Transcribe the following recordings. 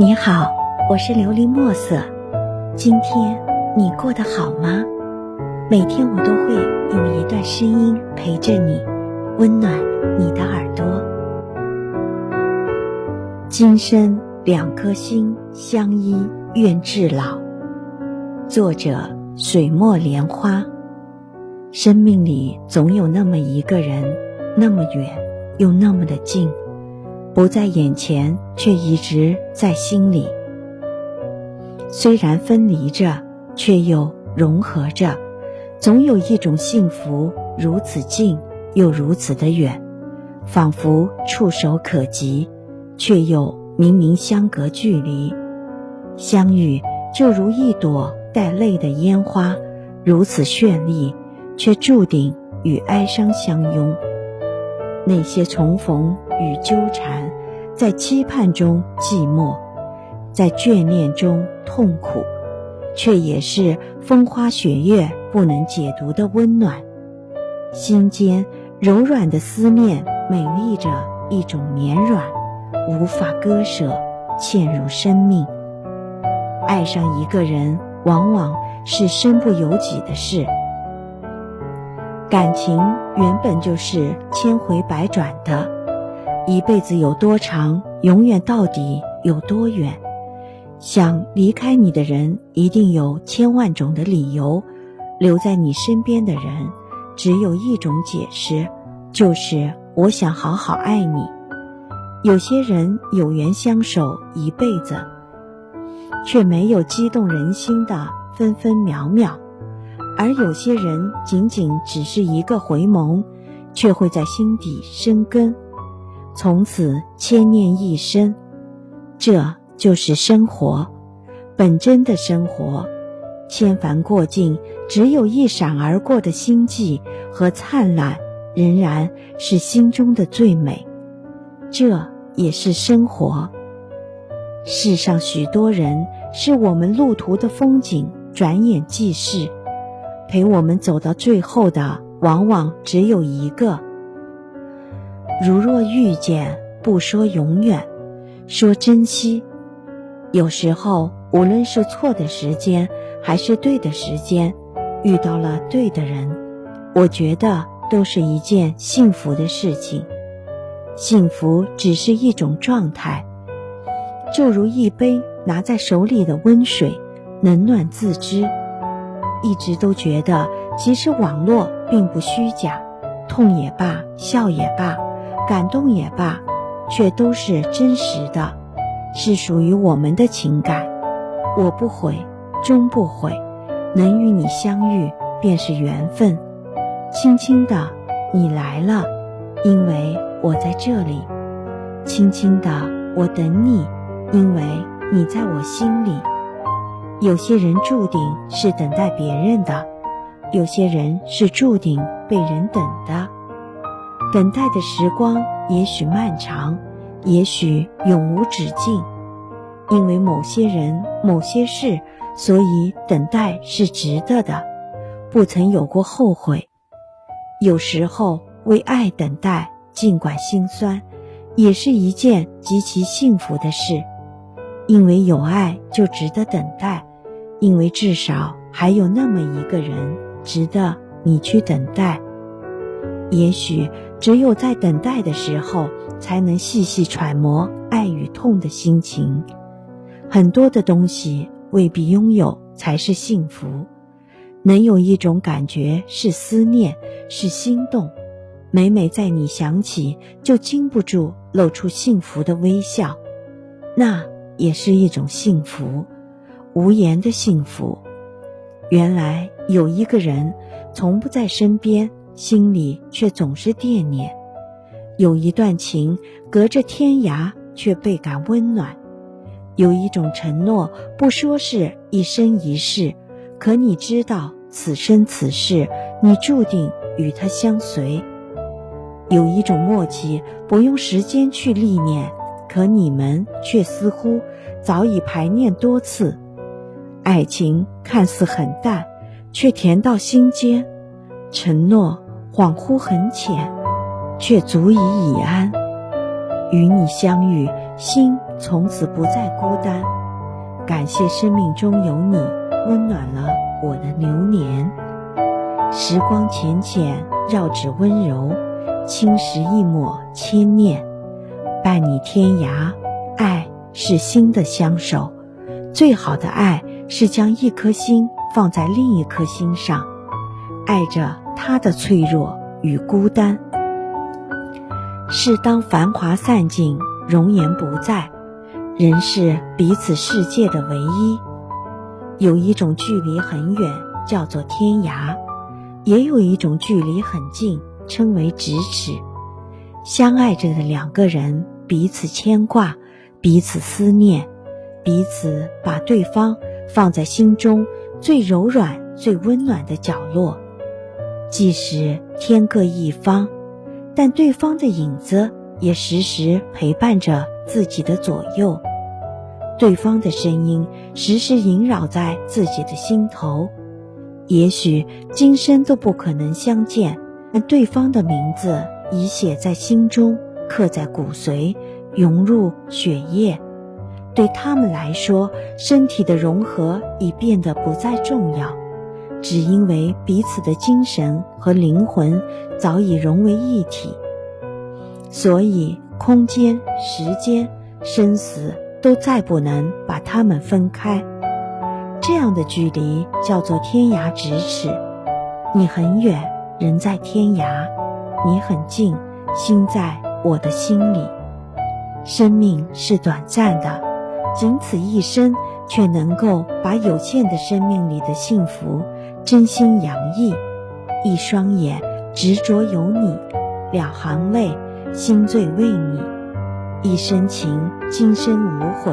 你好，我是琉璃墨色。今天你过得好吗？每天我都会用一段声音陪着你，温暖你的耳朵。今生两颗心相依，愿至老。作者：水墨莲花。生命里总有那么一个人，那么远，又那么的近。不在眼前，却一直在心里。虽然分离着，却又融合着。总有一种幸福，如此近，又如此的远，仿佛触手可及，却又明明相隔距离。相遇就如一朵带泪的烟花，如此绚丽，却注定与哀伤相拥。那些重逢。与纠缠，在期盼中寂寞，在眷恋中痛苦，却也是风花雪月不能解读的温暖。心间柔软的思念，美丽着一种绵软，无法割舍，嵌入生命。爱上一个人，往往是身不由己的事。感情原本就是千回百转的。一辈子有多长，永远到底有多远？想离开你的人，一定有千万种的理由；留在你身边的人，只有一种解释，就是我想好好爱你。有些人有缘相守一辈子，却没有激动人心的分分秒秒；而有些人仅仅只是一个回眸，却会在心底生根。从此牵念一生，这就是生活，本真的生活。千帆过尽，只有一闪而过的星际和灿烂，仍然是心中的最美。这也是生活。世上许多人是我们路途的风景，转眼即逝。陪我们走到最后的，往往只有一个。如若遇见，不说永远，说珍惜。有时候，无论是错的时间，还是对的时间，遇到了对的人，我觉得都是一件幸福的事情。幸福只是一种状态，就如一杯拿在手里的温水，冷暖自知。一直都觉得，其实网络并不虚假，痛也罢，笑也罢。感动也罢，却都是真实的，是属于我们的情感。我不悔，终不悔，能与你相遇便是缘分。轻轻的，你来了，因为我在这里；轻轻的，我等你，因为你在我心里。有些人注定是等待别人的，有些人是注定被人等的。等待的时光也许漫长，也许永无止境。因为某些人、某些事，所以等待是值得的，不曾有过后悔。有时候为爱等待，尽管心酸，也是一件极其幸福的事。因为有爱就值得等待，因为至少还有那么一个人值得你去等待。也许只有在等待的时候，才能细细揣摩爱与痛的心情。很多的东西未必拥有才是幸福，能有一种感觉是思念，是心动。每每在你想起，就禁不住露出幸福的微笑，那也是一种幸福，无言的幸福。原来有一个人从不在身边。心里却总是惦念，有一段情隔着天涯却倍感温暖，有一种承诺不说是一生一世，可你知道此生此世你注定与他相随。有一种默契不用时间去历练，可你们却似乎早已排练多次。爱情看似很淡，却甜到心间，承诺。恍惚很浅，却足以已安。与你相遇，心从此不再孤单。感谢生命中有你，温暖了我的流年。时光浅浅，绕指温柔，青石一抹牵念，伴你天涯。爱是心的相守，最好的爱是将一颗心放在另一颗心上，爱着他的脆弱与孤单。是当繁华散尽，容颜不在，人是彼此世界的唯一。有一种距离很远，叫做天涯；也有一种距离很近，称为咫尺。相爱着的两个人，彼此牵挂，彼此思念，彼此把对方放在心中最柔软、最温暖的角落。即使天各一方。但对方的影子也时时陪伴着自己的左右，对方的声音时时萦绕在自己的心头。也许今生都不可能相见，但对方的名字已写在心中，刻在骨髓，融入血液。对他们来说，身体的融合已变得不再重要。只因为彼此的精神和灵魂早已融为一体，所以空间、时间、生死都再不能把他们分开。这样的距离叫做天涯咫尺。你很远，人在天涯；你很近，心在我的心里。生命是短暂的，仅此一生，却能够把有限的生命里的幸福。真心洋溢，一双眼执着有你，两行泪心醉为你，一生情今生无悔，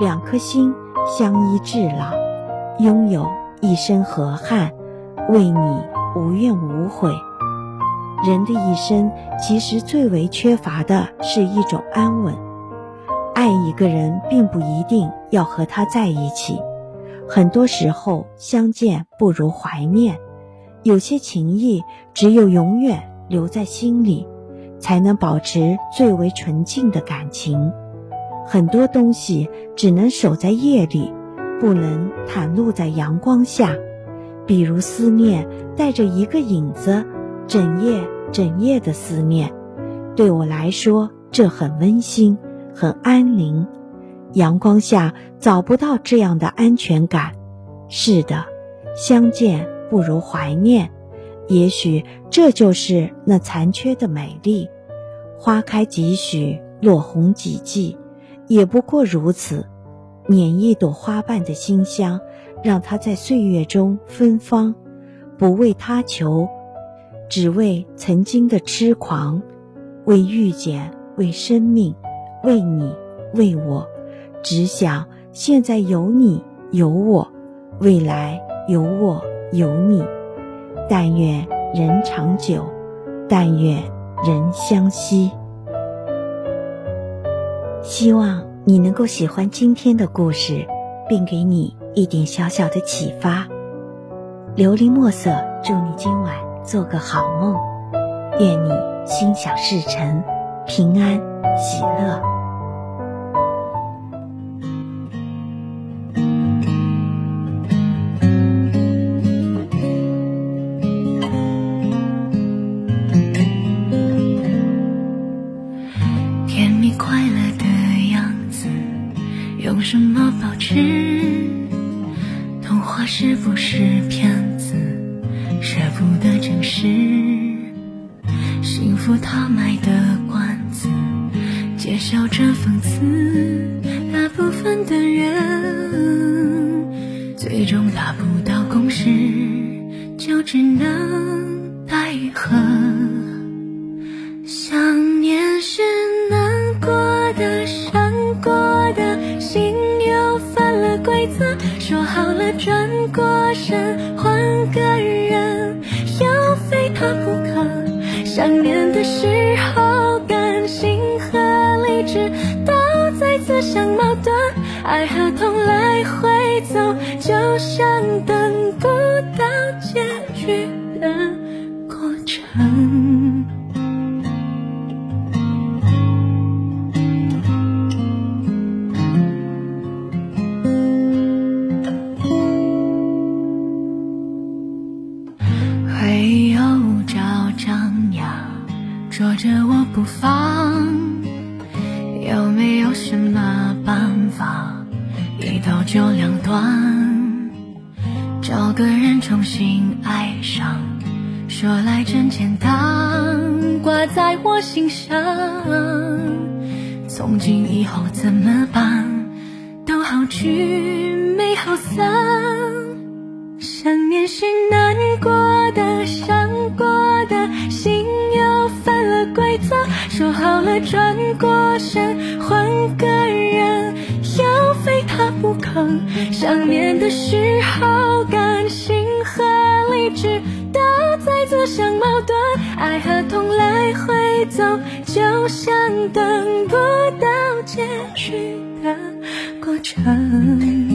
两颗心相依至老，拥有一生河汉，为你无怨无悔。人的一生其实最为缺乏的是一种安稳，一个人并不一定要和他在一起。很多时候，相见不如怀念。有些情谊，只有永远留在心里，才能保持最为纯净的感情。很多东西只能守在夜里，不能袒露在阳光下。比如思念，带着一个影子，整夜整夜的思念。对我来说，这很温馨，很安宁。阳光下找不到这样的安全感。是的，相见不如怀念。也许这就是那残缺的美丽。花开几许，落红几季，也不过如此。捻一朵花瓣的馨香，让它在岁月中芬芳。不为他求，只为曾经的痴狂，为遇见，为生命，为你，为我。只想现在有你有我，未来有我有你。但愿人长久，但愿人相惜。希望你能够喜欢今天的故事，并给你一点小小的启发。琉璃墨色，祝你今晚做个好梦，愿你心想事成，平安喜乐。舍不得真实，幸福他卖的关子，揭晓着讽刺。大部分的人，最终达不到共识，就只能奈何。想念是难过的，伤过的心又犯了规则，说好了转。过身换个，可不可。想念的时候，感性和理智都在自相矛盾，爱和痛来回走，就像等不到结局的一刀就两断？找个人重新爱上，说来真简单，挂在我心上。从今以后怎么办？都好聚没好散，想念是难过的，伤过的心又犯了规则。说好了转过身换个，他不肯。想念的时候，感性和理智都在自相矛盾，爱和痛来回走，就像等不到结局的过程。